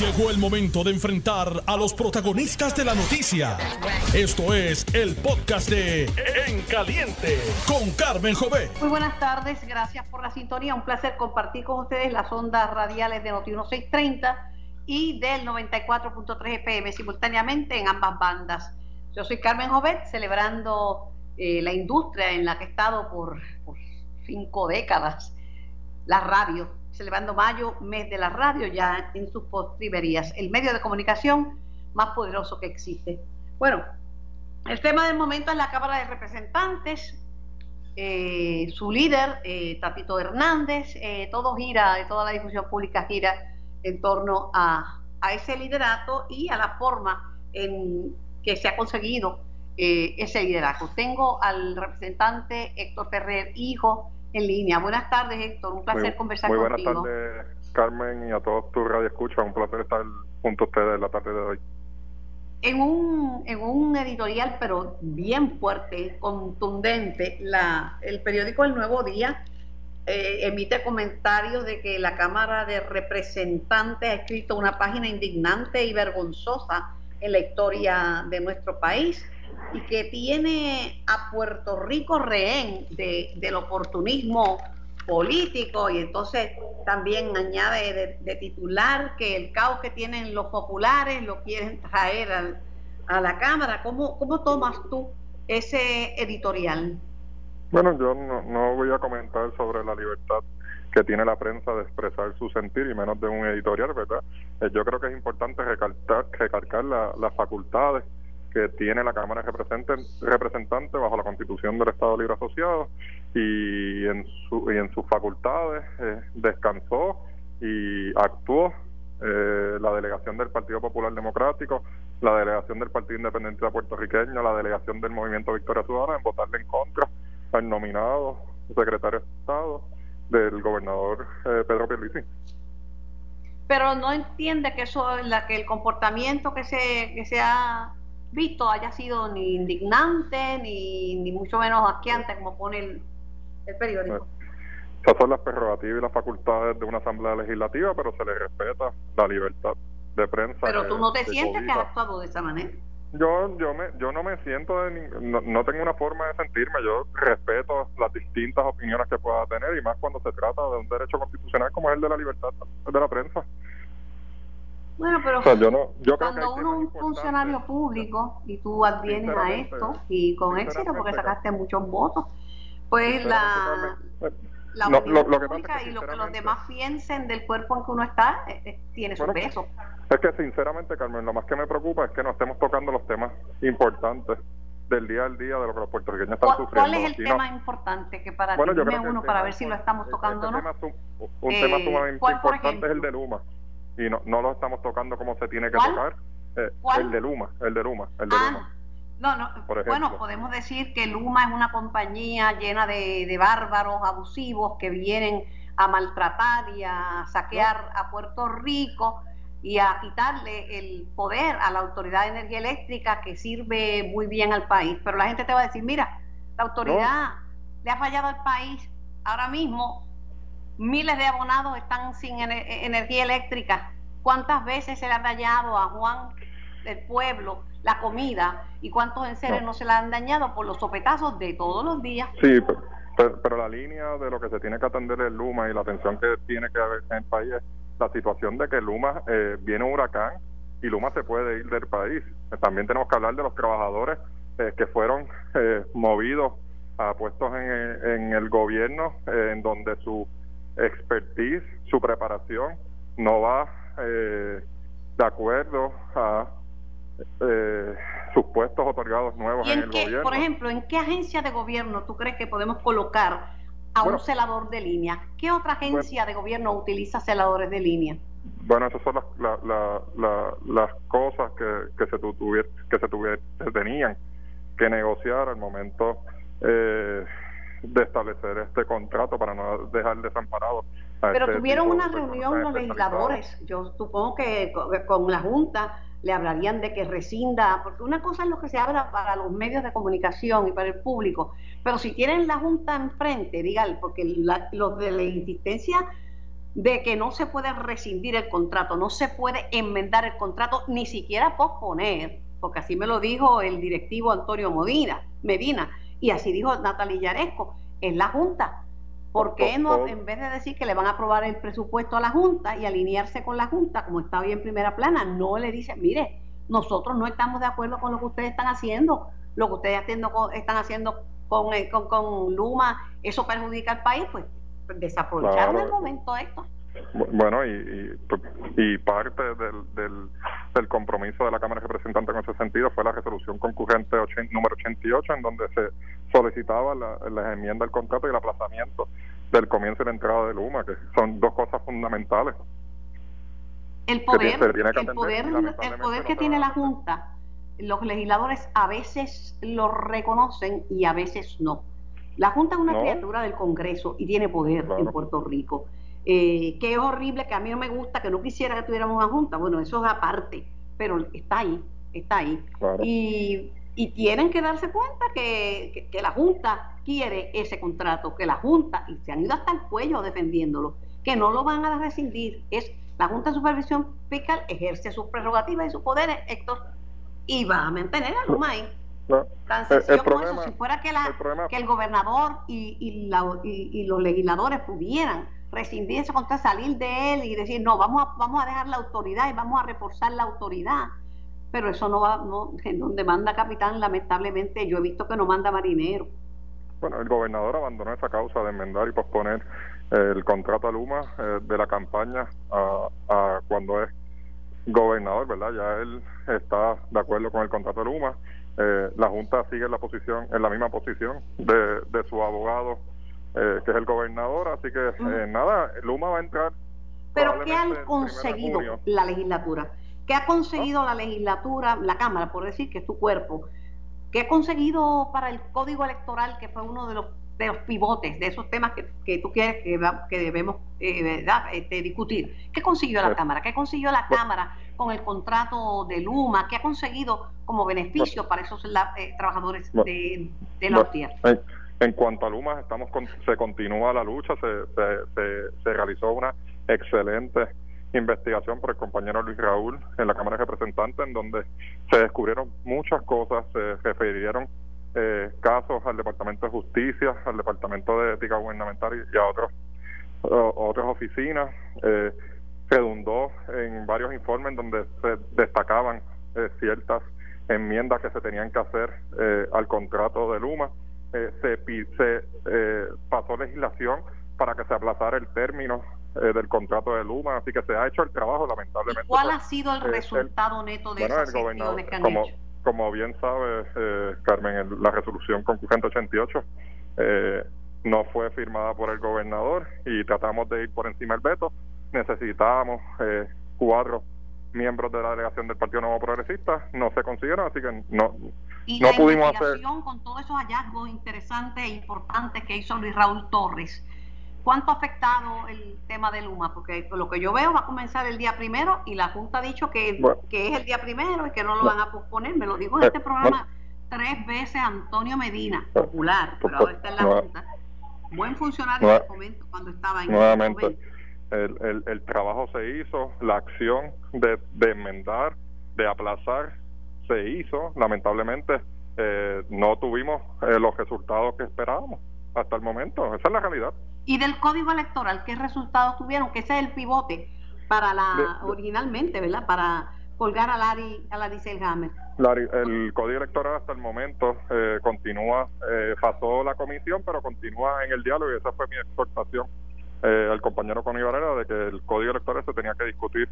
Llegó el momento de enfrentar a los protagonistas de la noticia. Esto es el podcast de En Caliente con Carmen Jové. Muy buenas tardes, gracias por la sintonía. Un placer compartir con ustedes las ondas radiales de Noti 1630 y del 94.3 FM simultáneamente en ambas bandas. Yo soy Carmen Jovet, celebrando eh, la industria en la que he estado por, por cinco décadas, la radio celebrando mayo, mes de la radio, ya en sus postrimerías, el medio de comunicación más poderoso que existe. Bueno, el tema del momento es la Cámara de Representantes, eh, su líder, eh, Hernández, eh, todo gira, toda la discusión pública gira en torno a, a, ese liderato y a la forma en que se ha conseguido ese liderazgo. Tengo al representante Héctor Ferrer, hijo en línea. Buenas tardes, Héctor. Un placer conversar contigo. Muy buenas tardes, Carmen, y a todos tus radioescuchas. Un placer estar junto a ustedes la tarde de hoy. En un, en un editorial, pero bien fuerte, contundente, la, el periódico El Nuevo Día eh, emite comentarios de que la Cámara de Representantes ha escrito una página indignante y vergonzosa en la historia de nuestro país y que tiene a Puerto Rico rehén de, del oportunismo político y entonces también añade de, titular que el caos que tienen los populares lo quieren traer a la Cámara. ¿Cómo, ¿Cómo tomas tú ese editorial? Bueno, yo no, no voy a comentar sobre la libertad que tiene la prensa de expresar su sentir y menos de un editorial, ¿verdad? Eh, yo creo que es importante recalcar, recalcar las facultades que tiene la Cámara de Representantes bajo la Constitución del Estado Libre Asociado y en, su, y en sus facultades eh, descansó y actuó eh, la delegación del Partido Popular Democrático, la delegación del Partido Independiente Puertorriqueño, la delegación del Movimiento Victoria Ciudadana en votarle en contra al nominado secretario de Estado del gobernador eh, Pedro Pierluisi. Pero no entiende que eso la que el comportamiento que se que se ha visto haya sido ni indignante ni, ni mucho menos asqueante como pone el, el periódico. Esas son las prerrogativas y las facultades de una asamblea legislativa, pero se le respeta la libertad de prensa. Pero tú no te sientes que has actuado de esa manera. Yo yo me yo no me siento de no, no, tengo una forma de sentirme, yo respeto las distintas opiniones que pueda tener y más cuando se trata de un derecho constitucional como es el de la libertad de la prensa. Bueno, pero cuando uno es un funcionario público y tú advienes a esto y con éxito porque sacaste muchos votos, pues la, la lo, pública y lo que los demás piensen del cuerpo en que uno está eh, eh, tiene su peso. Es que sinceramente, Carmen, lo más que me preocupa es que no estemos tocando los temas importantes del día al día de lo que los puertorriqueños están ¿Cuál, sufriendo. ¿Cuál es el tema importante que para bueno, ti uno para ver si lo estamos tocando o no? un tema sumamente importante es el de Luma y no, no lo estamos tocando como se tiene que tocar. Eh, el de Luma, el de Luma, el de ah, Luma. No, no, bueno, podemos decir que Luma es una compañía llena de, de bárbaros abusivos que vienen a maltratar y a saquear a Puerto Rico y a quitarle el poder a la Autoridad de Energía Eléctrica que sirve muy bien al país. Pero la gente te va a decir, mira, la autoridad le ha fallado al país ahora mismo miles de abonados están sin energía eléctrica. ¿Cuántas veces se le ha dañado a Juan del pueblo la comida y cuántos enseres no. no se le han dañado por los sopetazos de todos los días? Sí, pero, pero, la línea de lo que se tiene que atender el Luma y la atención que tiene que haber en el país es la situación de que Luma eh, viene un huracán y Luma se puede ir del país. También tenemos que hablar de los trabajadores eh, que fueron eh, movidos a puestos en, en el gobierno en donde su expertise, su preparación no va eh, de acuerdo a eh, sus puestos otorgados nuevos en, el gobierno. Por ejemplo, ¿en qué agencia de gobierno tú crees que podemos colocar a un celador de línea? ¿Qué otra agencia de gobierno utiliza celadores de línea? Bueno, esas son las, las cosas que, que se tuvier, que se, tuvier, tenían que negociar al momento eh, de establecer este contrato para no dejar desamparado. Pero este tuvieron una reunión los legisladores, yo supongo que con, la Junta le hablarían de que rescinda, porque una cosa es lo que se habla para los medios de comunicación y para el público, pero si tienen la Junta enfrente, dígale, porque los de la insistencia de que no se puede rescindir el contrato, no se puede enmendar el contrato, ni siquiera posponer, porque así me lo dijo el directivo Antonio Medina, Medina y así dijo Natalia Yaresco, es la Junta. ¿Por qué no, en vez de decir que le van a aprobar el presupuesto a la Junta y alinearse con la Junta, como está hoy en primera plana, no le dice, mire, nosotros no estamos de acuerdo con lo que ustedes están haciendo, lo que ustedes están haciendo con, eh, con, con Luma, eso perjudica al país, pues desaprovecharon el momento esto. Bueno, y, y, parte del, del, compromiso de la Cámara de Representantes en ese sentido fue la resolución concurrente número 88, en donde se solicitaba la, la enmienda del contrato y el aplazamiento del comienzo y la entrada de Luma, que son dos cosas fundamentales. El poder, el poder, el poder que tiene la Junta, los legisladores a veces lo reconocen y a veces no. La Junta es una criatura del Congreso y tiene poder en Puerto Rico. Eh, que es horrible, que a mí no me gusta, que no quisiera que tuviéramos una Junta. Bueno, eso es aparte, pero está ahí, está ahí. Y, y, tienen que darse cuenta que, que, la Junta quiere ese contrato, que la Junta, y se han ido hasta el cuello defendiéndolo, que no lo van a rescindir. Es la Junta de Supervisión Fiscal ejerce sus prerrogativas y sus poderes, Héctor, y va a mantener a Luma ahí. Tan sencillo como eso, si fuera que, la, el que el gobernador y, y, la, y, los legisladores pudieran rescindir ese salir de él y decir, no, vamos a, vamos a dejar la autoridad y vamos a reforzar la autoridad. Pero eso no va, no, en donde manda capitán, lamentablemente, yo he visto que no manda marinero. Bueno, el gobernador abandonó esa causa de enmendar y posponer el contrato a Luma eh, de la campaña a, a cuando es gobernador, ¿verdad? Ya él está de acuerdo con el contrato de Luma eh, la Junta sigue en la posición, en la misma posición de, de su abogado, eh, que es el gobernador, así que eh, nada, Luma va a entrar. Pero ¿qué ha conseguido la legislatura? ¿Qué ha conseguido la legislatura, la Cámara, por decir que es tu cuerpo? ¿Qué ha conseguido para el código electoral, que fue uno de los de los pivotes, de esos temas que, que tú quieres que, que debemos eh, este, discutir. ¿Qué consiguió la Cámara? ¿Qué consiguió la Cámara con el contrato de Luma? ¿Qué ha conseguido como beneficio para esos eh, trabajadores de, de la en, cuanto a Luma, estamos se continúa la lucha, se, se, se, realizó una excelente investigación por el compañero Luis Raúl en la Cámara de Representantes, en donde se descubrieron muchas cosas, se refirieron eh, casos al Departamento de Justicia, al Departamento de Ética Gubernamental y, a otros otras oficinas. Eh, redundó en varios informes donde se destacaban eh, ciertas enmiendas que se tenían que hacer eh, al contrato de Luma. Se se pasó legislación para que se aplazara el término del contrato de Luma, así que se ha hecho el trabajo, lamentablemente. ¿Cuál pues, ha sido el resultado neto de esas gestiones que han hecho? como bien sabe eh, Carmen, la resolución concurrente 88 eh, no fue firmada por el gobernador y tratamos de ir por encima del veto. Necesitábamos eh, cuatro miembros de la delegación del Partido Nuevo Progresista, no se consiguieron, así que no, y no la pudimos hacer. con todos esos hallazgos interesantes e importantes que hizo Luis Raúl Torres, ¿Cuánto ha afectado el tema de Luma? Porque lo que yo veo va a comenzar el día primero y la Junta ha dicho que, que es el día primero y que no lo van a posponer. Me lo dijo en este programa tres veces Antonio Medina, popular, pero ahora está en la Junta. Buen funcionario en el momento cuando estaba en Nuevamente, el, el, el, trabajo se hizo, la acción de, de enmendar, de aplazar, se hizo. Lamentablemente, eh, no tuvimos eh, los resultados que esperábamos hasta el momento. Esa es la realidad. Y del código electoral, ¿qué resultados tuvieron? Que ese es el pivote para la, originalmente, ¿verdad? Para colgar a Larry, a Larry Selhammer. el código electoral hasta el momento eh, continúa, eh, pasó la comisión, pero continúa en el diálogo y esa fue mi exhortación eh, al compañero Connie Varela de que el código electoral se tenía que discutir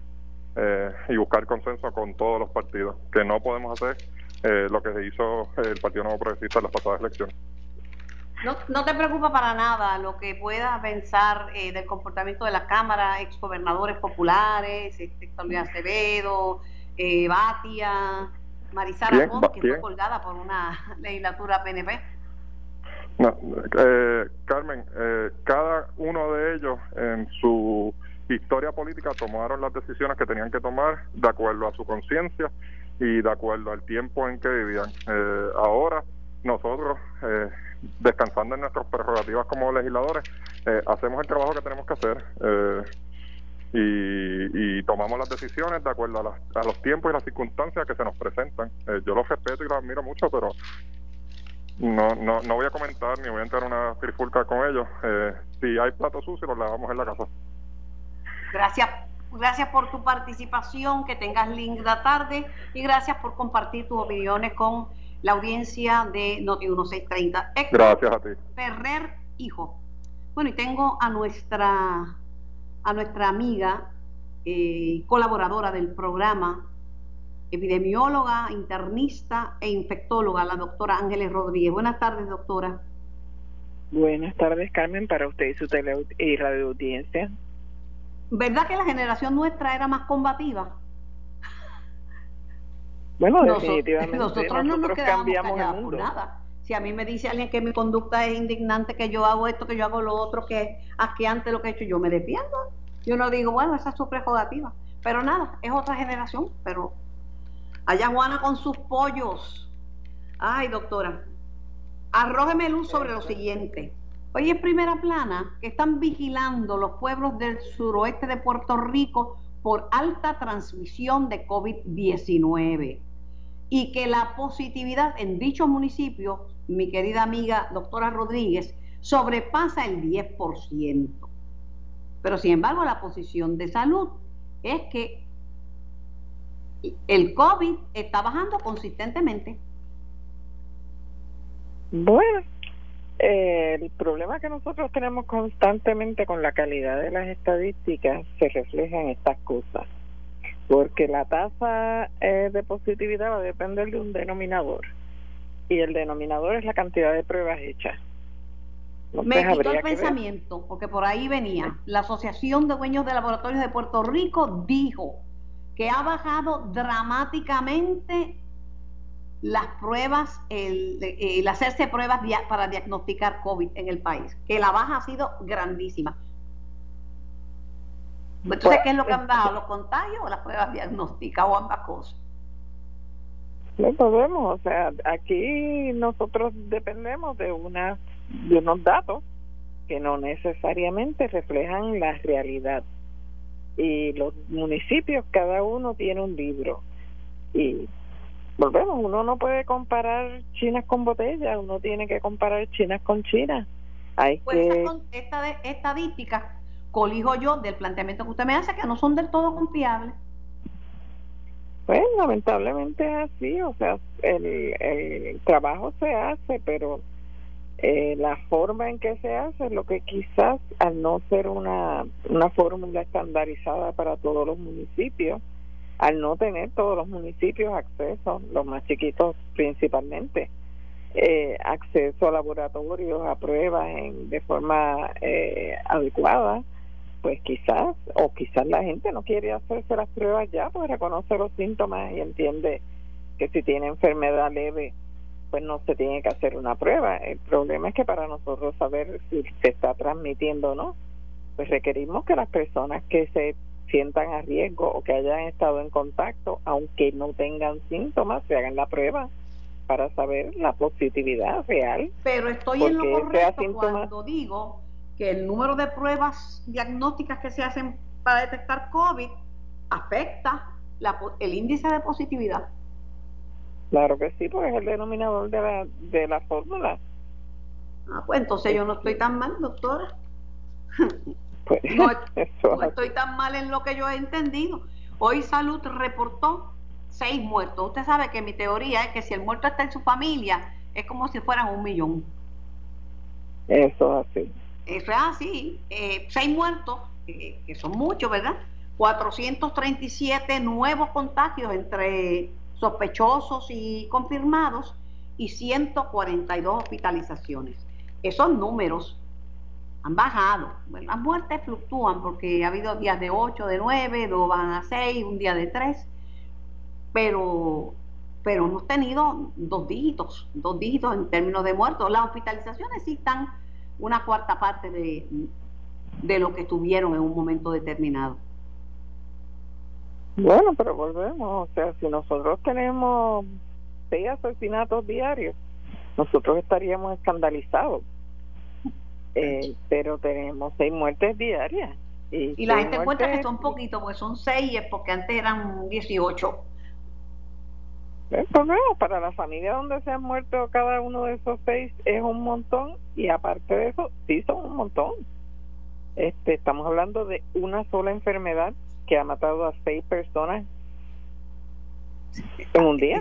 eh, y buscar consenso con todos los partidos, que no podemos hacer lo que se hizo el Partido Nuevo Progresista en las pasadas elecciones. No, no, te preocupa para nada lo que puedas pensar eh, del comportamiento de la Cámara, exgobernadores populares, este, Héctor Luis Acevedo, eh, Batia, Marisara que fue colgada por una legislatura PNP. No, eh, Carmen, eh, cada uno de ellos en su historia política tomaron las decisiones que tenían que tomar de acuerdo a su conciencia y de acuerdo al tiempo en que vivían. Eh, ahora nosotros eh, descansando en nuestras prerrogativas como legisladores, eh, hacemos el trabajo que tenemos que hacer. Eh, y, tomamos las decisiones de acuerdo a, los tiempos y las circunstancias que se nos presentan. Eh, yo los respeto y los admiro mucho, pero no, no, no voy a comentar ni voy a entrar una trifulca con ellos. Si hay platos sucios, los lavamos en la casa. Gracias. Gracias por tu participación, que tengas linda tarde y gracias por compartir tus opiniones con la audiencia de Noti 1630. gracias a ti. Ferrer, hijo. Bueno, y tengo a nuestra a nuestra amiga eh, colaboradora del programa, epidemióloga, internista e infectóloga, la doctora Ángeles Rodríguez. Buenas tardes, doctora. Buenas tardes, Carmen, para usted y su tele y radio audiencia. ¿Verdad que la generación nuestra era más combativa? Bueno, definitivamente. Nosotros, no nos cambiamos el mundo. nada. Si a mí me dice alguien que mi conducta es indignante, que yo hago esto, que yo hago lo otro, que es asqueante lo que he hecho, yo me defiendo. Yo no digo, bueno, esa es su prerrogativa. Pero nada, es otra generación. Pero allá Juana con sus pollos. Ay, doctora, arrójeme luz sobre lo siguiente. Hoy es primera plana que están vigilando los pueblos del suroeste de Puerto Rico por alta transmisión de COVID-19 y que la positividad en dichos municipios, mi querida amiga doctora Rodríguez, sobrepasa el 10%. Pero sin embargo, la posición de salud es que el COVID está bajando consistentemente. Bueno, eh, el problema que nosotros tenemos constantemente con la calidad de las estadísticas se refleja en estas cosas, porque la tasa eh, de positividad va a depender de un denominador y el denominador es la cantidad de pruebas hechas. Me quitó el pensamiento, porque por ahí venía. La Asociación de Dueños de Laboratorios de Puerto Rico dijo que ha bajado dramáticamente las pruebas, el, hacerse pruebas para diagnosticar COVID en el país, que la baja ha sido grandísima. Entonces, ¿qué es lo que han bajado? ¿Los contagios o las pruebas diagnósticas o ambas cosas? No podemos, o sea, aquí nosotros dependemos de una de unos datos que no necesariamente reflejan la realidad. Y los municipios, cada uno tiene un libro. Y volvemos, uno no puede comparar chinas con botellas, uno tiene que comparar chinas con chinas. Hay pues que... esta estadísticas colijo yo del planteamiento que usted me hace, que no son del todo confiables. Pues lamentablemente es así, o sea, el, el trabajo se hace, pero eh, la forma en que se hace es lo que quizás al no ser una, una fórmula estandarizada para todos los municipios, al no tener todos los municipios acceso, los más chiquitos principalmente, eh, acceso a laboratorios, a pruebas en, de forma eh, adecuada, pues quizás, o quizás la gente no quiere hacerse las pruebas ya, pues reconoce los síntomas y entiende que si tiene enfermedad leve, pues no se tiene que hacer una prueba. El problema es que para nosotros saber si se está transmitiendo o no, pues requerimos que las personas que se sientan a riesgo o que hayan estado en contacto, aunque no tengan síntomas, se hagan la prueba para saber la positividad real. Pero estoy en lo correcto cuando digo que el número de pruebas diagnósticas que se hacen para detectar COVID afecta el índice de positividad. Claro que sí, porque es el denominador de la, de la fórmula. Ah, pues entonces yo no estoy tan mal, doctora. No, estoy tan mal en lo que yo he entendido. Hoy Salud reportó seis muertos. Usted sabe que mi teoría es que si el muerto está en su familia, es como si fueran un millón. Eso es así. Eso es así. Eh, seis muertos, que son muchos, ¿verdad? 437 nuevos contagios entre sospechosos y confirmados y 142 hospitalizaciones. Esos números han bajado. las muertes fluctúan porque ha habido días de 8, de 9, dos van a 6, un día de 3, pero, pero hemos tenido dos dígitos, dos dígitos en términos de muertos. Las hospitalizaciones sí están una cuarta parte de, de lo que tuvieron en un momento determinado. Bueno, pero volvemos, o sea, si nosotros tenemos seis asesinatos diarios, nosotros estaríamos escandalizados. Eh, pero tenemos seis muertes diarias Y, la gente encuentra que son poquitos, porque son seis, porque antes eran 18. El problema para la familia donde se han muerto cada uno de esos seis es un montón y aparte de eso, sí son un montón. Este, estamos hablando de una sola enfermedad que ha matado a seis personas en un día.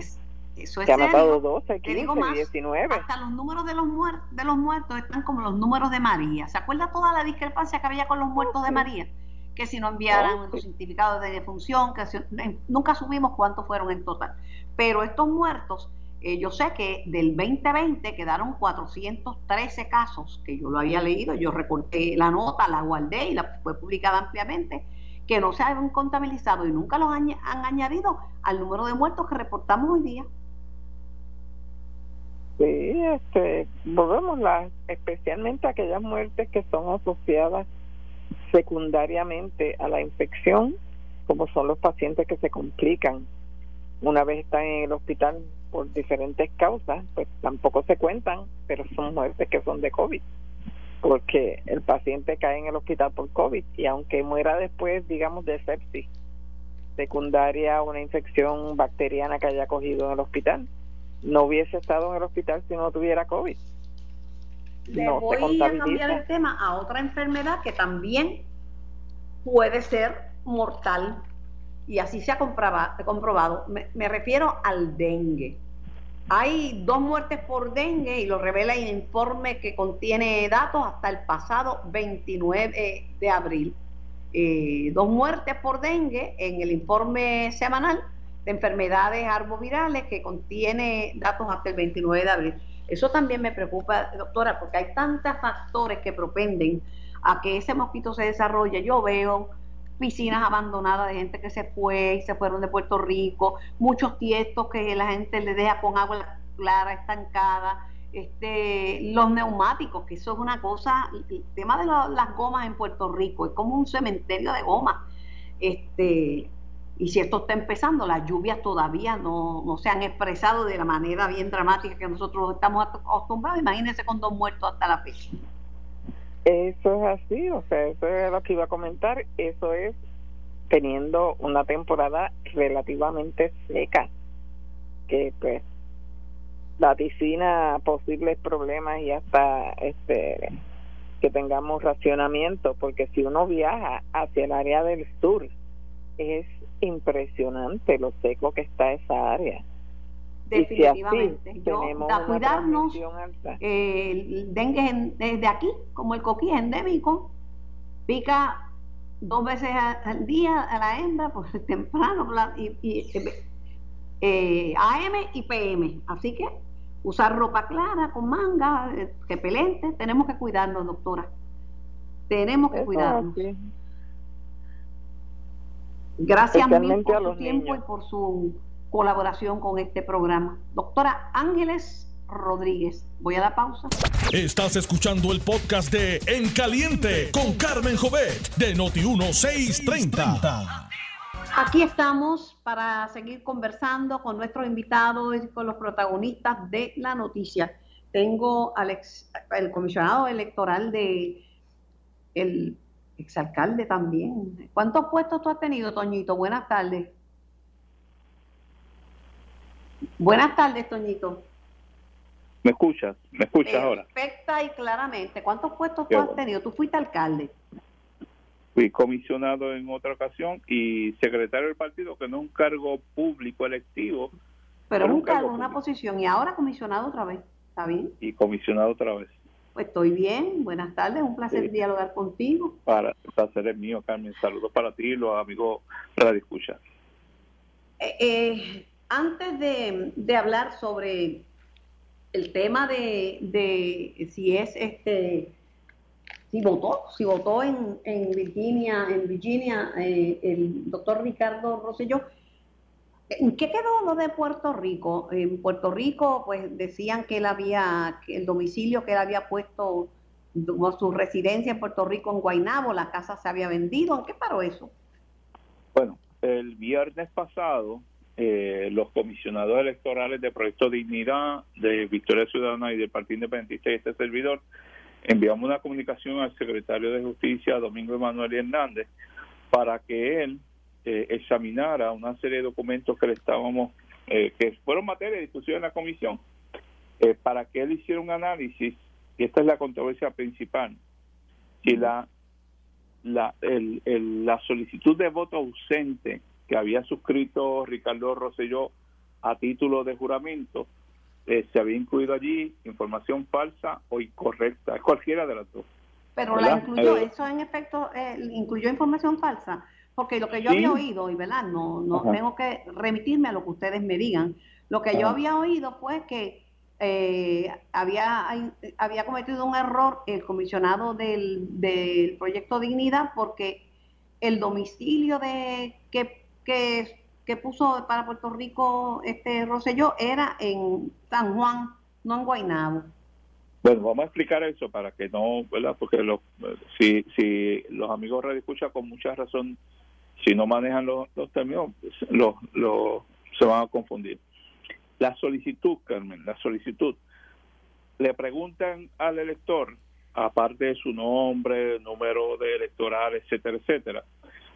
Eso es que ha matado 12, 15, 19. Hasta los números de los, de los muertos están como los números de María. ¿Se acuerda toda la discrepancia que había con los muertos de María? Que si no enviaran los certificados de defunción, que nunca subimos cuántos fueron en total. Pero estos muertos, eh, yo sé que del 2020 quedaron 413 casos, que yo lo había leído, yo recorté la nota, la guardé y la fue publicada ampliamente, que no se han contabilizado y nunca los han, añadido al número de muertos que reportamos hoy día. Sí, este, volvemos las, especialmente aquellas muertes que son asociadas secundariamente a la infección, como son los pacientes que se complican. Una vez están en el hospital por diferentes causas, pues tampoco se cuentan, pero son muertes que son de COVID, porque el paciente cae en el hospital por COVID y aunque muera después, digamos, de sepsis secundaria o una infección bacteriana que haya cogido en el hospital, no hubiese estado en el hospital si no tuviera COVID. Le voy a cambiar el tema a otra enfermedad que también puede ser mortal y así se ha comprobado. Me, refiero al dengue. Hay dos muertes por dengue y lo revela el informe que contiene datos hasta el pasado 29 de abril. Eh, dos muertes por dengue en el informe semanal de enfermedades arbovirales que contiene datos hasta el 29 de abril. Eso también me preocupa, doctora, porque hay tantos factores que propenden a que ese mosquito se desarrolle. Yo veo piscinas abandonadas de gente que se fue y se fueron de Puerto Rico, muchos tiestos que la gente le deja con agua clara, estancada, este, los neumáticos, que eso es una cosa, el tema de las gomas en Puerto Rico es como un cementerio de gomas. Este, y si esto está empezando, las lluvias todavía no, no se han expresado de la manera bien dramática que nosotros estamos acostumbrados. Imagínense con dos muertos hasta la fecha. Eso es así, o sea, eso es lo que iba a comentar, eso es teniendo una temporada relativamente seca, que pues vaticina posibles problemas y hasta este que tengamos racionamiento, porque si uno viaja hacia el área del sur, es impresionante lo seco que está esa área definitivamente. Yo, a cuidarnos, eh, el dengue desde aquí, como el coquí es endémico, pica dos veces al día a la hembra, pues temprano, y, y eh, AM y PM. Así que usar ropa clara, con manga, eh, repelente, tenemos que cuidarnos, doctora. Tenemos que cuidarnos. Gracias mil por su tiempo y por su colaboración con este programa. Doctora Ángeles Rodríguez. Voy a la pausa. Estás escuchando el podcast de En Caliente con Carmen Jovet de Noti1630. Aquí estamos para seguir conversando con nuestros invitados y con los protagonistas de la noticia. Tengo al ex, el comisionado electoral de el exalcalde también. ¿Cuántos puestos tú has tenido, Toñito? Buenas tardes. Buenas tardes, Toñito. ¿Me escuchas? ¿Me escuchas ahora? Perfecta y claramente. ¿Cuántos puestos tú has tenido? Tú fuiste alcalde. Fui comisionado en otra ocasión y secretario del partido, que no es un cargo público electivo. Pero es un cargo, una posición. Y ahora comisionado otra vez. ¿Está bien? Y comisionado otra vez. Pues estoy bien. Buenas tardes. Un placer dialogar contigo. Para, el placer es mío, Carmen. Saludos para ti y los amigos Radio Escucha. Eh, eh, antes de, hablar sobre el tema de, si es este si votó, si votó en, Virginia, en Virginia eh, el doctor Ricardo Rosselló, ¿en qué quedó lo de Puerto Rico? En Puerto Rico, pues decían que él había, el domicilio que él había puesto, su residencia en Puerto Rico, en Guaynabo, la casa se había vendido. ¿En qué paró eso? Bueno, el viernes pasado eh, los comisionados electorales de Proyecto Dignidad, de Victoria Ciudadana y del Partido Independentista y este servidor, enviamos una comunicación al secretario de Justicia, Domingo Emanuel Hernández, para que él eh, examinara una serie de documentos que le estábamos, eh, que fueron materia de discusión en la comisión, eh, para que él hiciera un análisis, y esta es la controversia principal, si la, la, el, la solicitud de voto ausente que había suscrito Ricardo Rosselló a título de juramento, eh, se había incluido allí información falsa o incorrecta, cualquiera de las dos. Pero la incluyó, eh, eso en efecto eh, incluyó información falsa, porque lo que yo había oído, y verdad, no, no tengo que remitirme a lo que ustedes me digan, lo que yo había oído fue que había, había cometido un error el comisionado del, del proyecto Dignidad porque el domicilio de que, que que puso para Puerto Rico este Rosselló era en San Juan, no en Guaynabo. Bueno, vamos a explicar eso para que no, ¿verdad? Porque los, si, si los amigos Radio Escucha con mucha razón, si no manejan los, términos, los, los, se van a confundir. La solicitud, Carmen, la solicitud, le preguntan al elector, aparte de su nombre, número de electoral, etcétera, etcétera,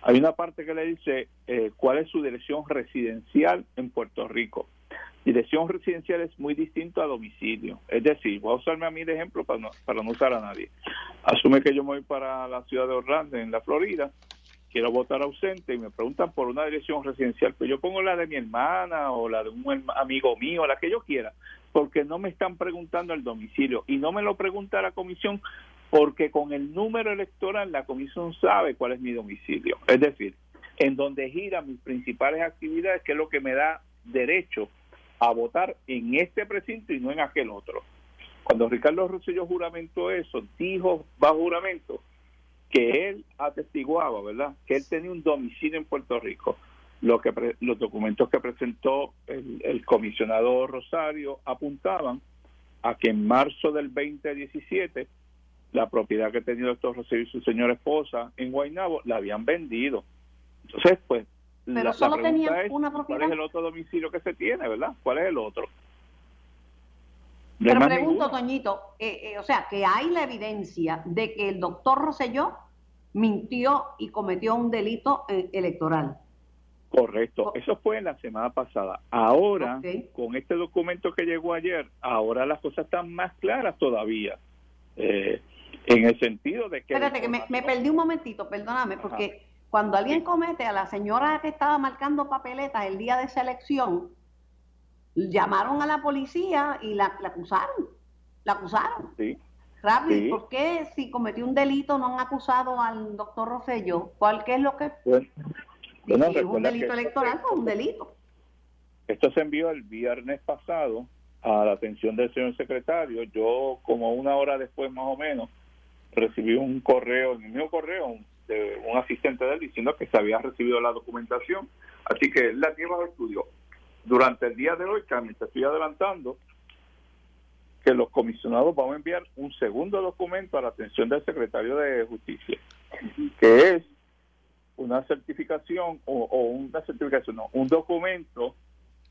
hay una parte que le dice eh, cuál es su dirección residencial en Puerto Rico. Dirección residencial es muy distinto a domicilio. Es decir, voy a usarme a mí de ejemplo para no, para no usar a nadie. Asume que yo me voy para la ciudad de Orlando, en la Florida, quiero votar ausente y me preguntan por una dirección residencial, pues yo pongo la de mi hermana o la de un amigo mío, la que yo quiera, porque no me están preguntando el domicilio y no me lo pregunta la comisión porque con el número electoral la comisión sabe cuál es mi domicilio. Es decir, en donde giran mis principales actividades, que es lo que me da derecho a votar en este precinto y no en aquel otro. Cuando Ricardo Rosselló juramentó eso, dijo bajo juramento que él atestiguaba, ¿verdad? Que él tenía un domicilio en Puerto Rico. Lo que los documentos que presentó el, el comisionado Rosario apuntaban a que en marzo del 2017 la propiedad que tenía el doctor Rosselló y su señora esposa en Guaynabo la habían vendido. Entonces, pues, Pero la, solo tenía una propiedad. ¿Cuál es el otro domicilio que se tiene, verdad? ¿Cuál es el otro? Pero pregunto, Toñito, eh, eh, o sea, que hay la evidencia de que el doctor Rosselló mintió y cometió un delito eh, electoral. Correcto, eso fue en la semana pasada. Ahora, con este documento que llegó ayer, ahora las cosas están más claras todavía. Eh, en el sentido de que... Espérate, que me, perdí un momentito, perdóname, porque cuando alguien comete a la señora que estaba marcando papeletas el día de esa elección, llamaron a la policía y la, acusaron. La acusaron. Sí. Rápido, ¿por qué si cometió un delito no han acusado al doctor Rosello? ¿Cuál qué es lo que... Bueno, es un delito electoral, pues un delito. Esto se envió el viernes pasado a la atención del señor secretario. Yo, como una hora después más o menos, recibí un correo, en el mismo correo, de un asistente de él diciendo que se había recibido la documentación. Así que la lleva al estudio. Durante el día de hoy, Carmen, te estoy adelantando que los comisionados van a enviar un segundo documento a la atención del secretario de Justicia, que es una certificación o, o una certificación, no, un documento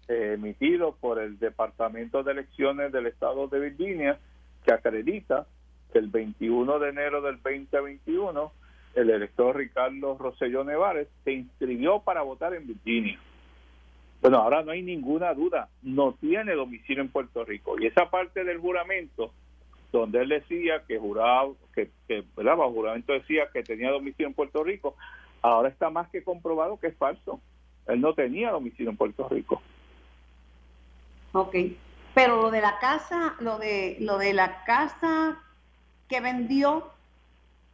emitido por el Departamento de Elecciones del Estado de Virginia que acredita que el 21 de enero del 2021 el elector Ricardo Rosselló Nevares se inscribió para votar en Virginia. Bueno, ahora no hay ninguna duda, no tiene domicilio en Puerto Rico. Y esa parte del juramento, donde él decía que juraba, que, que bajo juramento decía que tenía domicilio en Puerto Rico, ahora está más que comprobado que es falso. Él no tenía domicilio en Puerto Rico. Ok. Pero lo de la casa, lo de, lo de la casa que vendió,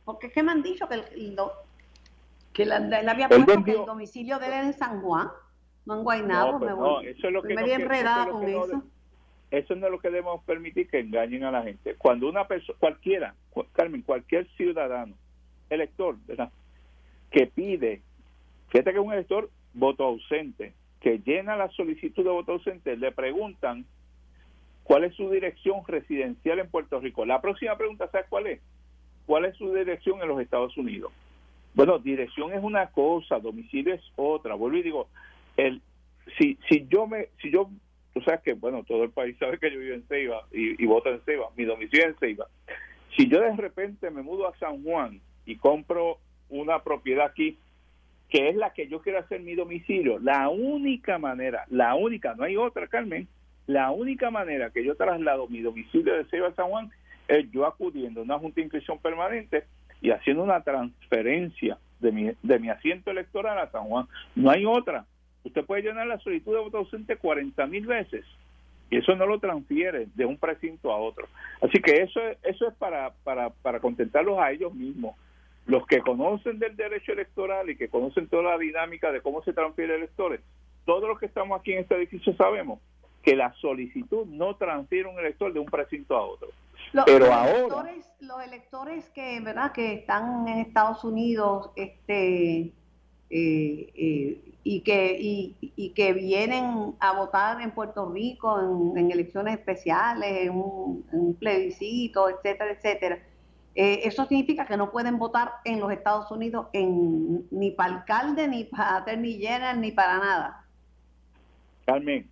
porque es que me han dicho que, el, que la, él había puesto que el domicilio de él en San Juan, no en Guaynabo. Pues no, eso es lo que me enredada con eso. Eso no es lo que debemos permitir que engañen a la gente. Cuando una persona, cualquiera, Carmen, cualquier ciudadano, elector, ¿verdad? Que pide, fíjate que un elector voto ausente, que llena la solicitud de voto ausente le preguntan cuál es su dirección residencial en Puerto Rico. La próxima pregunta, ¿sabes cuál es? ¿Cuál es su dirección en los Estados Unidos? Bueno, dirección es una cosa, domicilio es otra. Vuelvo y digo, el, si, si yo me, si yo, tú sabes que, bueno, todo el país sabe que yo vivo en Ceiba y, y voto en Ceiba, mi domicilio en Ceiba. Si yo de repente me mudo a San Juan y compro una propiedad aquí, que es la que yo quiero hacer mi domicilio, la única manera, la única, no hay otra, Carmen, la única manera que yo traslado mi domicilio de Ceiba a San Juan es yo acudiendo a una junta de inscripción permanente y haciendo una transferencia de mi, de mi asiento electoral a San Juan. No hay otra. Usted puede llenar la solicitud de voto ausente 40 mil veces y eso no lo transfiere de un precinto a otro. Así que eso, eso es para, para, para contentarlos a ellos mismos. Los que conocen del derecho electoral y que conocen toda la dinámica de cómo se transfiere electores, todos los que estamos aquí en este edificio sabemos que la solicitud no transfiere un elector de un precinto a otro. Pero los ahora electores, los electores que verdad que están en Estados Unidos, este y que y, que vienen a votar en Puerto Rico en, elecciones especiales, en un, plebiscito, etcétera, etcétera. Eh, eso significa que no pueden votar en los Estados Unidos en, ni para alcalde, ni para attorney general, ni para nada. Carmen,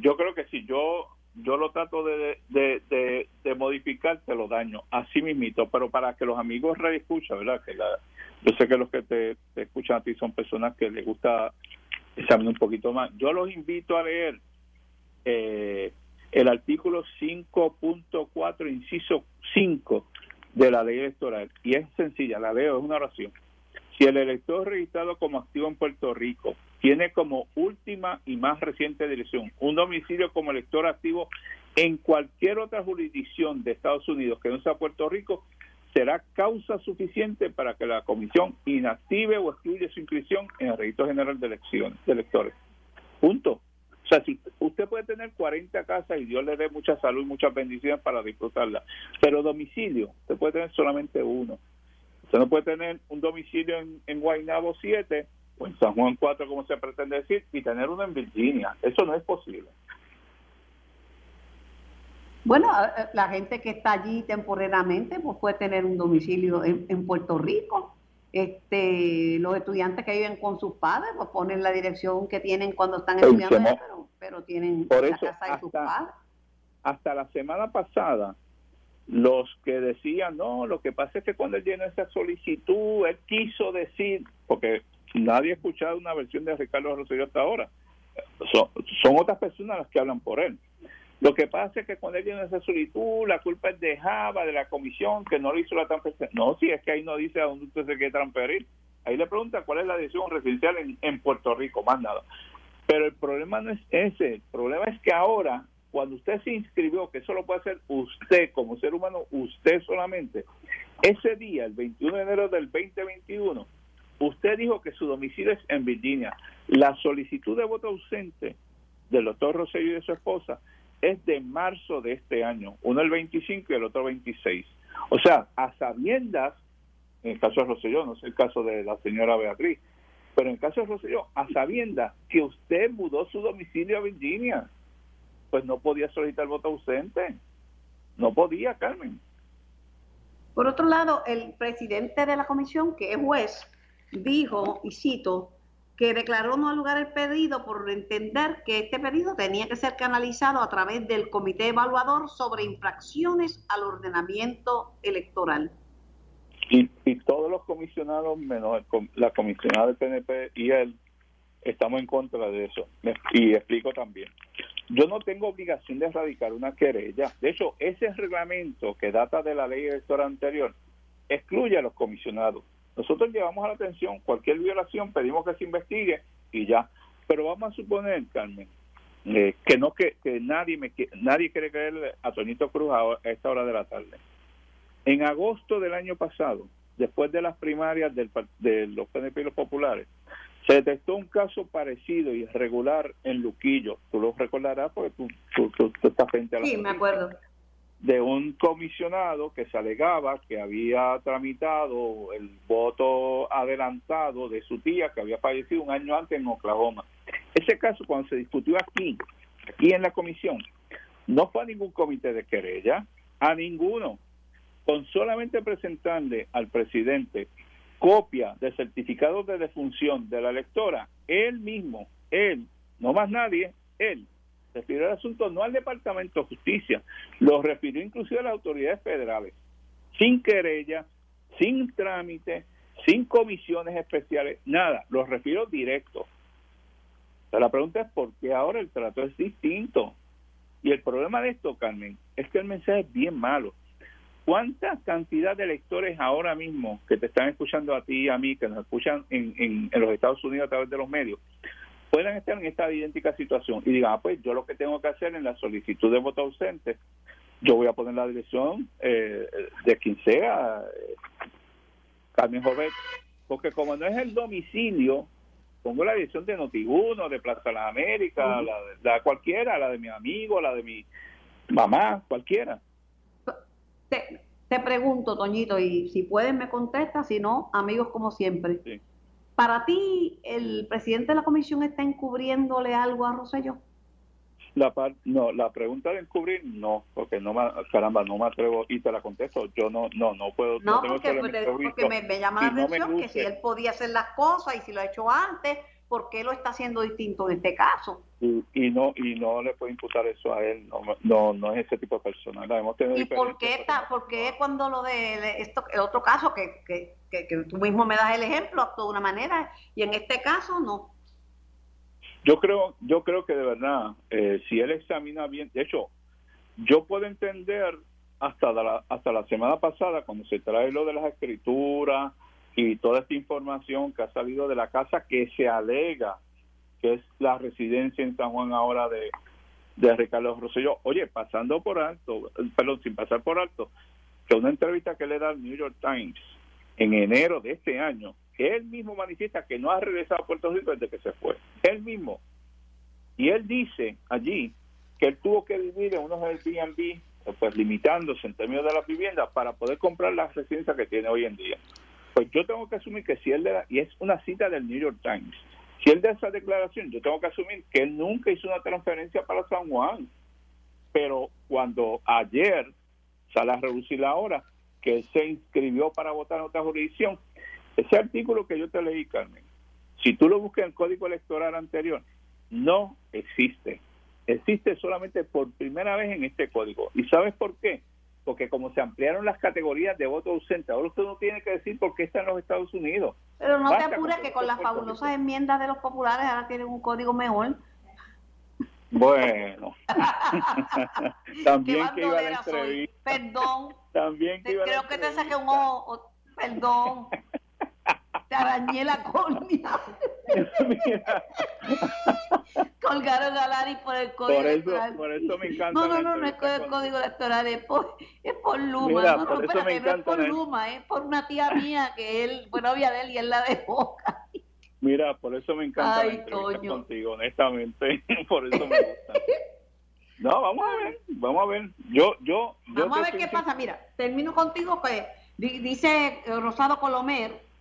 yo creo que si yo yo lo trato de, de, de, modificar, te lo daño, así mismito, pero para que los amigos reescuchen, ¿verdad? Que la, yo sé que los que te, escuchan a ti son personas que les gusta examinar un poquito más. Yo los invito a leer eh, el artículo 5.4, inciso 5 de la ley electoral. Y es sencilla, la leo, es una oración. Si el elector registrado como activo en Puerto Rico tiene como última y más reciente dirección un domicilio como elector activo en cualquier otra jurisdicción de Estados Unidos que no sea Puerto Rico, será causa suficiente para que la comisión inactive o excluya su inscripción en el registro general de elecciones de electores. Punto. O sea, si usted puede tener 40 casas y Dios le dé mucha salud y muchas bendiciones para disfrutarla, pero domicilio, usted puede tener solamente uno. Usted no puede tener un domicilio en, en Guaynabo 7 o en San Juan 4, como se pretende decir, y tener uno en Virginia. Eso no es posible. Bueno, la gente que está allí temporalmente pues puede tener un domicilio en, Puerto Rico. Este, los estudiantes que viven con sus padres pues ponen la dirección que tienen cuando están estudiando, pero, pero, tienen la casa de sus padres. Hasta la semana pasada, los que decían, no, lo que pasa es que cuando él llenó esa solicitud, él quiso decir, porque nadie ha escuchado una versión de Ricardo Rosselló hasta ahora, son, son otras personas las que hablan por él lo que pasa es que cuando él tiene esa solicitud, la culpa es de Java, de la comisión, que no le hizo la transferencia. No, si es que ahí no dice a dónde usted se quiere transferir. Ahí le pregunta cuál es la decisión residencial en, Puerto Rico, más nada. Pero el problema no es ese. El problema es que ahora, cuando usted se inscribió, que eso lo puede hacer usted como ser humano, usted solamente, ese día, el 21 de enero del 2021, usted dijo que su domicilio es en Virginia. La solicitud de voto ausente del doctor Rosselló y de su esposa es de marzo de este año, uno el 25 y el otro 26. O sea, a sabiendas, en el caso de Roselló, no es el caso de la señora Beatriz, pero en el caso de Roselló, a sabiendas que usted mudó su domicilio a Virginia, pues no podía solicitar voto ausente. No podía, Carmen. Por otro lado, el presidente de la comisión, que es juez, dijo, y cito, que declaró no lugar el pedido por entender que este pedido tenía que ser canalizado a través del Comité Evaluador sobre infracciones al ordenamiento electoral. Y, todos los comisionados, menos la comisionada del PNP y él, estamos en contra de eso. Y explico también. Yo no tengo obligación de erradicar una querella. De hecho, ese reglamento que data de la ley electoral anterior excluye a los comisionados. Nosotros llevamos a la atención cualquier violación, pedimos que se investigue y ya. Pero vamos a suponer, Carmen, eh, que no que, nadie me nadie quiere creer a Tonito Cruz a, esta hora de la tarde. En agosto del año pasado, después de las primarias del, de los PNP y los populares, se detectó un caso parecido y irregular en Luquillo. Tú lo recordarás porque tú, tú, estás frente a la. Sí, me acuerdo de un comisionado que se alegaba que había tramitado el voto adelantado de su tía que había fallecido un año antes en Oklahoma. Ese caso cuando se discutió aquí, aquí en la comisión, no fue a ningún comité de querella, a ninguno, con solamente presentarle al presidente copia de certificado de defunción de la electora, él mismo, él, no más nadie, él refirió el asunto no al Departamento de Justicia, lo refirió inclusive a las autoridades federales. sin querella, sin trámite, sin comisiones especiales, nada, los refiero directo. la pregunta es por qué ahora el trato es distinto. Y el problema de esto, Carmen, es que el mensaje es bien malo. ¿Cuánta cantidad de electores ahora mismo que te están escuchando a ti y a mí, que nos escuchan en, en, los Estados Unidos a través de los medios, puedan estar en esta idéntica situación y digan, ah, pues yo lo que tengo que hacer en la solicitud de voto ausente, yo voy a poner la dirección eh, de quien sea, eh, Carmen Jovet, porque como no es el domicilio, pongo la dirección de Notiguno, de Plaza de las Américas, la, la cualquiera, la de mi amigo, la de mi mamá, cualquiera. Te, te pregunto, Toñito, y si pueden me contesta, si no, amigos como siempre. ¿Para ti el presidente de la comisión está encubriéndole algo a Rosselló? La no, la pregunta de encubrir no, porque no me, caramba, no me atrevo y te la contesto. Yo no, no, no puedo. No, porque, porque me, llama la atención que si él podía hacer las cosas y si lo ha hecho antes, ¿por qué lo está haciendo distinto en este caso? Y, no y no le puedo imputar eso a él, no, no, no es ese tipo de persona. ¿Y por qué, está, por qué cuando lo de esto, el otro caso que, que, que, que tú mismo me das el ejemplo, actuó de una manera y en este caso no? Yo creo, yo creo que de verdad, eh, si él examina bien, de hecho, yo puedo entender hasta la, hasta la semana pasada cuando se trae lo de las escrituras y toda esta información que ha salido de la casa que se alega que es la residencia en San Juan ahora de, de Ricardo Rosselló. Oye, pasando por alto, perdón, sin pasar por alto, que una entrevista que le da al New York Times en enero de este año, él mismo manifiesta que no ha regresado a Puerto Rico desde que se fue. Él mismo. Y él dice allí que él tuvo que vivir en unos Airbnb, pues limitándose en términos de la vivienda para poder comprar la residencia que tiene hoy en día. Pues yo tengo que asumir que si él le da, y es una cita del New York Times, si él da esa declaración, yo tengo que asumir que él nunca hizo una transferencia para San Juan. Pero cuando ayer sale a reducir la hora, que él se inscribió para votar en otra jurisdicción, ese artículo que yo te leí, Carmen, si tú lo buscas en el código electoral anterior, no existe. Existe solamente por primera vez en este código. ¿Y sabes por qué? Porque como se ampliaron las categorías de voto ausente, ahora usted no tiene que decir por qué está en los Estados Unidos. Pero no te apures que con las fabulosas enmiendas de los populares ahora tienen un código mejor. Bueno, también que iba a la entrevista. Perdón. También que iba Creo que te saqué un ojo. Perdón. Te arañé la córnea. Colgaron a Lari por el código por eso, electoral. Por eso me encanta. No, no, no, no es por el código electoral, es por, es por Luma. no, no, espérate, no es por Luma, es por una tía mía que él fue novia de él y él la dejó. Mira, por eso me encanta Ay, la contigo, honestamente. por eso me gusta. No, vamos a ver, vamos a ver. Yo, yo, vamos a ver qué pasa. Mira, termino contigo que dice Rosado Colomer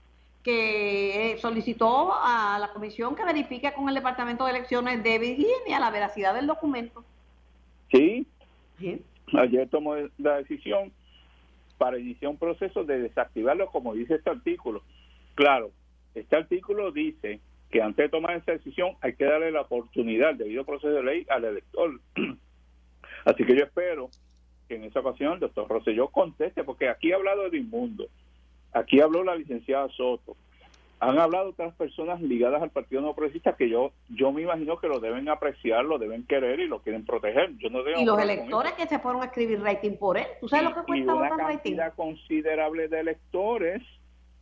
que eh, solicitó a la comisión que verifique con el Departamento de Elecciones de Virginia la veracidad del documento. Sí. Ayer tomó la decisión para iniciar un proceso de desactivarlo, como dice este artículo. Claro, este artículo dice que antes de tomar esa decisión hay que darle la oportunidad, debido proceso de ley, al elector. Así que yo espero que en esa ocasión el doctor Rosselló conteste, porque aquí ha hablado de inmundo Aquí habló la licenciada Soto. Han hablado otras personas ligadas al Partido No Progresista que yo yo me imagino que lo deben apreciar, lo deben querer y lo quieren proteger. Yo no y los electores que se fueron a escribir rating por él. ¿Tú sabes lo que cuesta y una cantidad considerable de electores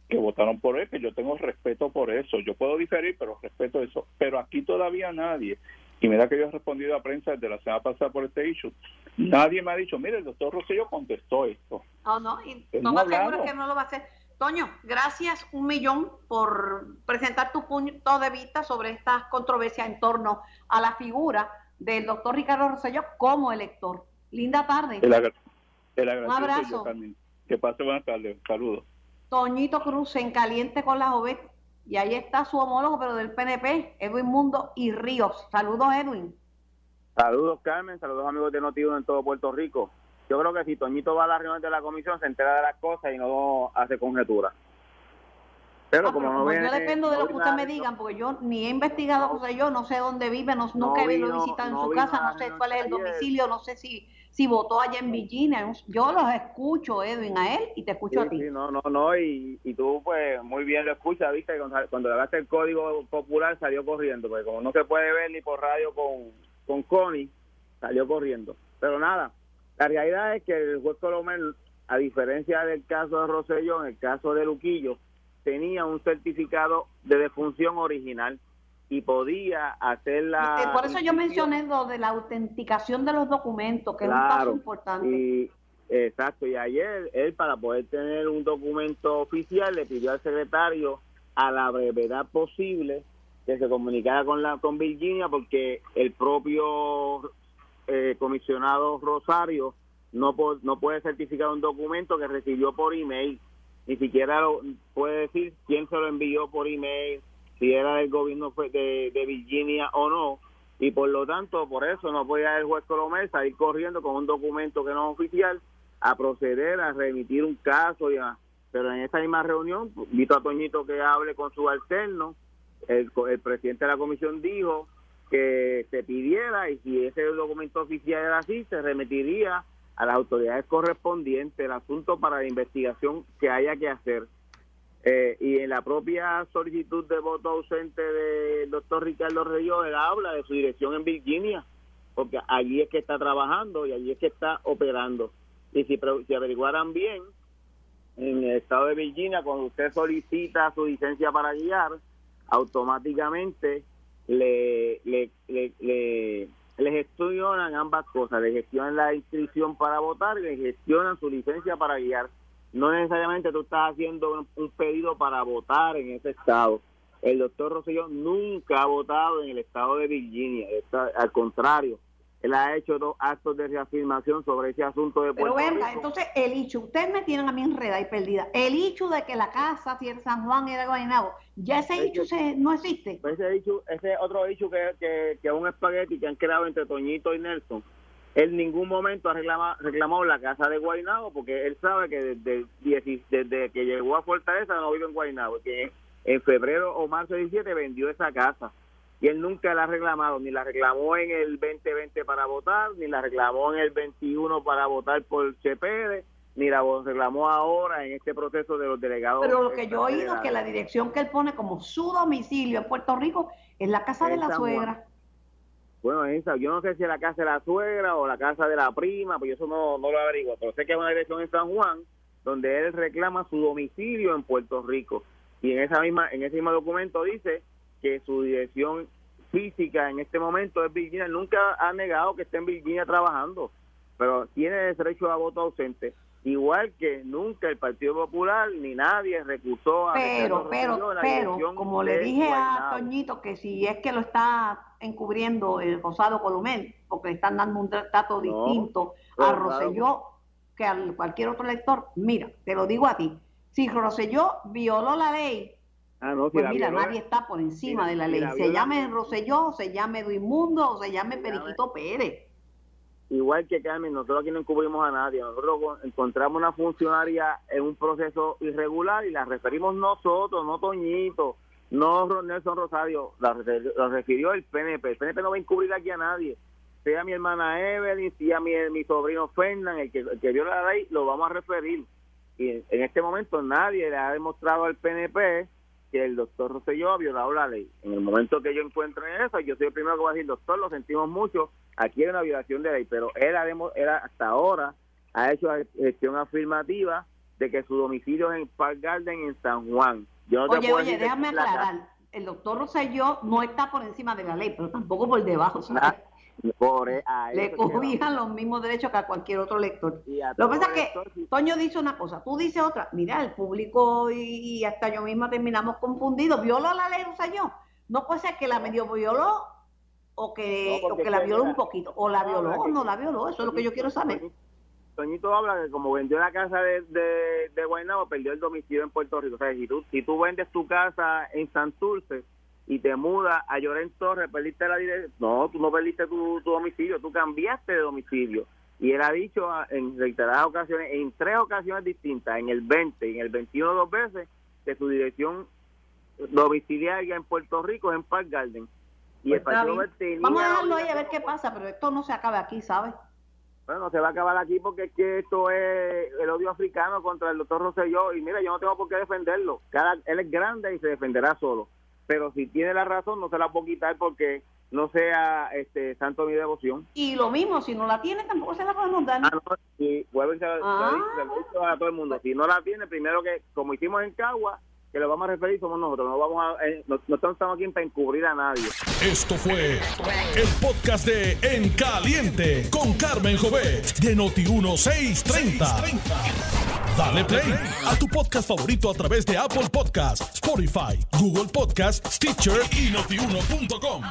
que votaron por él, que yo tengo respeto por eso. Yo puedo diferir, pero respeto eso. Pero aquí todavía nadie, y mira que yo he respondido a prensa desde la semana pasada por este issue, nadie me ha dicho, mire, el doctor Rosselló contestó esto. Oh, no, y no me aseguro que no lo va a hacer. Toño, gracias un millón por presentar tu punto de vista sobre estas controversias en torno a la figura del doctor Ricardo Rosselló como elector. Linda tarde. un abrazo. que pase buenas tardes. Saludos. Toñito Cruz en Caliente con la Jovet. Y ahí está su homólogo, pero del PNP, Edwin Mundo y Ríos. Saludos, Edwin. Saludos, Carmen. Saludos, amigos de Notiuno en todo Puerto Rico yo creo que si Toñito va a las reuniones de la comisión se entera de las cosas y no hace conjeturas. Pero Ah, como pero no viene- yo dependo de no lo que vino usted a- me digan, porque yo ni he investigado, o sea, yo no sé dónde vive, no, No nunca lo he vino- visitado en no su casa, no sé cuál es el domicilio, no sé si, si votó allá en Virginia. Yo los escucho, Edwin, a él y te escucho Sí, a ti. sí, no, no, no, y, y tú pues muy bien lo escuchas, viste, cuando, cuando le hablaste el código popular salió corriendo, porque como no se puede ver ni por radio con, con Connie, salió corriendo. Pero nada, la realidad es que el juez Colomel, a diferencia del caso de Rosselló, en el caso de Luquillo, tenía un certificado de defunción original y podía hacer la... Eh, Por eso yo mencioné lo de la autenticación de los documentos, que es un paso importante. Y, exacto, y ayer él para poder tener un documento oficial le pidió al secretario a la brevedad posible que se comunicara con la con Virginia porque el propio eh, comisionado Rosario no no puede certificar un documento que recibió por email. Ni siquiera lo- puede decir quién se lo envió por email si era del gobierno de, de Virginia o no. Y por lo tanto por eso no podía el juez Colomel salir corriendo con un documento que no es oficial a proceder a remitir un caso y pero en esa misma reunión invito a Toñito que hable con su alterno. El, el presidente de la comisión dijo que se pidiera y si ese documento oficial era así se remitiría a las autoridades correspondientes el asunto para la investigación que haya que hacer eh, y en la propia solicitud de voto ausente del doctor Ricardo Reyes, él habla de su dirección en Virginia, porque allí es que está trabajando y allí es que está operando. Y si, si averiguaran bien, en el estado de Virginia, cuando usted solicita su licencia para guiar, automáticamente le, le, le, le, le gestionan ambas cosas, le gestionan la inscripción para votar y le gestionan su licencia para guiar. No necesariamente tú estás haciendo un, pedido para votar en ese estado. El doctor Rosselló nunca ha votado en el estado de Virginia, al contrario, él ha hecho dos actos de reafirmación sobre ese asunto de Pero Puerto venga, Rico. entonces el hecho, ustedes me tienen a mí enredada y perdida. El hecho de que la casa, si era San Juan era Guaynabo, ya ese Es hecho se, no existe. ese dicho, ese otro dicho que, que, que es un espagueti que han creado entre Toñito y Nelson, él en ningún momento ha reclama- reclamado la casa de Guaynabo porque él sabe que desde, dieci- desde que llegó a Fortaleza no vive en Guaynabo, que en febrero o marzo de 17 vendió esa casa y él nunca la ha reclamado, ni la reclamó en el 2020 para votar, ni la reclamó en el 21 para votar por Che Pérez, ni la reclamó ahora en este proceso de los delegados. Pero lo que yo he oído es que la dirección que él pone como su domicilio en Puerto Rico es la casa de la suegra. Bueno, esa, yo no sé si es la casa de la suegra o la casa de la prima, pues eso no, no lo averiguo, pero sé que es una dirección en San Juan donde él reclama su domicilio en Puerto Rico y en esa misma en ese mismo documento dice que su dirección física en este momento es Virginia, nunca ha negado que esté en Virginia trabajando, pero tiene derecho a voto ausente, igual que nunca el Partido Popular ni nadie recusó a Pero, Ricardo pero, Rosselló pero, como le dije a. Toñito que si es que lo está encubriendo el Rosado Columel, porque le están dando un trato No, distinto a Rosado. Rosselló que a cualquier otro lector, mira, te lo digo a ti, si Rosselló violó la ley, Ah, no, si pues mira, nadie está por encima si- de la si ley. la Se llame Rosselló, se llame Duimundo, o se llame Periquito Pérez. igual que Carmen, nosotros aquí no encubrimos a nadie, nosotros con- encontramos una funcionaria en un proceso irregular y la referimos nosotros, no Toñito, no Nelson Rosario, la, refirió el PNP, el PNP no va a encubrir aquí a nadie, sea mi hermana Evelyn, sea mi, mi sobrino Fernán, el que, el que viola la ley, lo vamos a referir. Y en, en este momento nadie le ha demostrado al PNP que el doctor Rosselló ha violado la ley. En el momento que yo encuentre eso, yo soy el primero que va a decir, doctor, lo sentimos mucho, aquí hay una violación de ley, pero él, ha él ha- hasta ahora ha hecho gestión afirmativa de que su domicilio es en Park Garden, en San Juan. Yo no Oye, oye, déjame la- aclarar. El doctor Rosselló no está por encima de la ley, pero tampoco por debajo. ¿sabes? Por e- a Le cobijan los mismos derechos que a cualquier otro lector. Lo que pasa es que Toño dice una cosa, tú dices otra. Mira, el público y, y hasta yo misma terminamos confundidos. ¿Violó la ley Rosselló? No puede ser que la medio violó o que, No, o que la violó un poquito. O la violó o no la violó. Eso es lo que yo quiero saber. Toñito- Toñito habla que como vendió la casa de, de, de Guaynabo, perdió el domicilio en Puerto Rico. O sea, si tú, si tú vendes tu casa en Santurce y te mudas a Llorén Torres, perdiste la dirección. No, tú no perdiste tu, tu domicilio, tú cambiaste de domicilio. Y él ha dicho ah, en reiteradas ocasiones, en tres ocasiones distintas, en el 20 y en el 21 dos veces, que su dirección domiciliaria en Puerto Rico es en Park Garden. Y el Pues tenía Vamos a dejarlo ahí a ver qué pasa, pero esto no se acaba aquí, ¿sabes? Bueno, no se va a acabar aquí porque es que esto es el odio africano contra el doctor Rosselló. Y mira, yo no tengo por qué defenderlo. Cada, él es grande y se defenderá solo. Pero si tiene la razón, no se la puedo quitar porque no sea este santo mi devoción. Y lo mismo, si no la tiene, tampoco se la podemos dar. Ah, no, y vuelvo y se, lo- Ah. se se a todo el mundo. Si no la tiene, primero que, como hicimos en Cagua, que lo vamos a referir somos nosotros. No vamos eh, no, no estamos aquí para encubrir a nadie. Esto fue el podcast de En Caliente con Carmen Jovet de Noti1630. Dale play a tu podcast favorito a través de Apple Podcasts, Spotify, Google Podcasts, Stitcher y notiuno.com.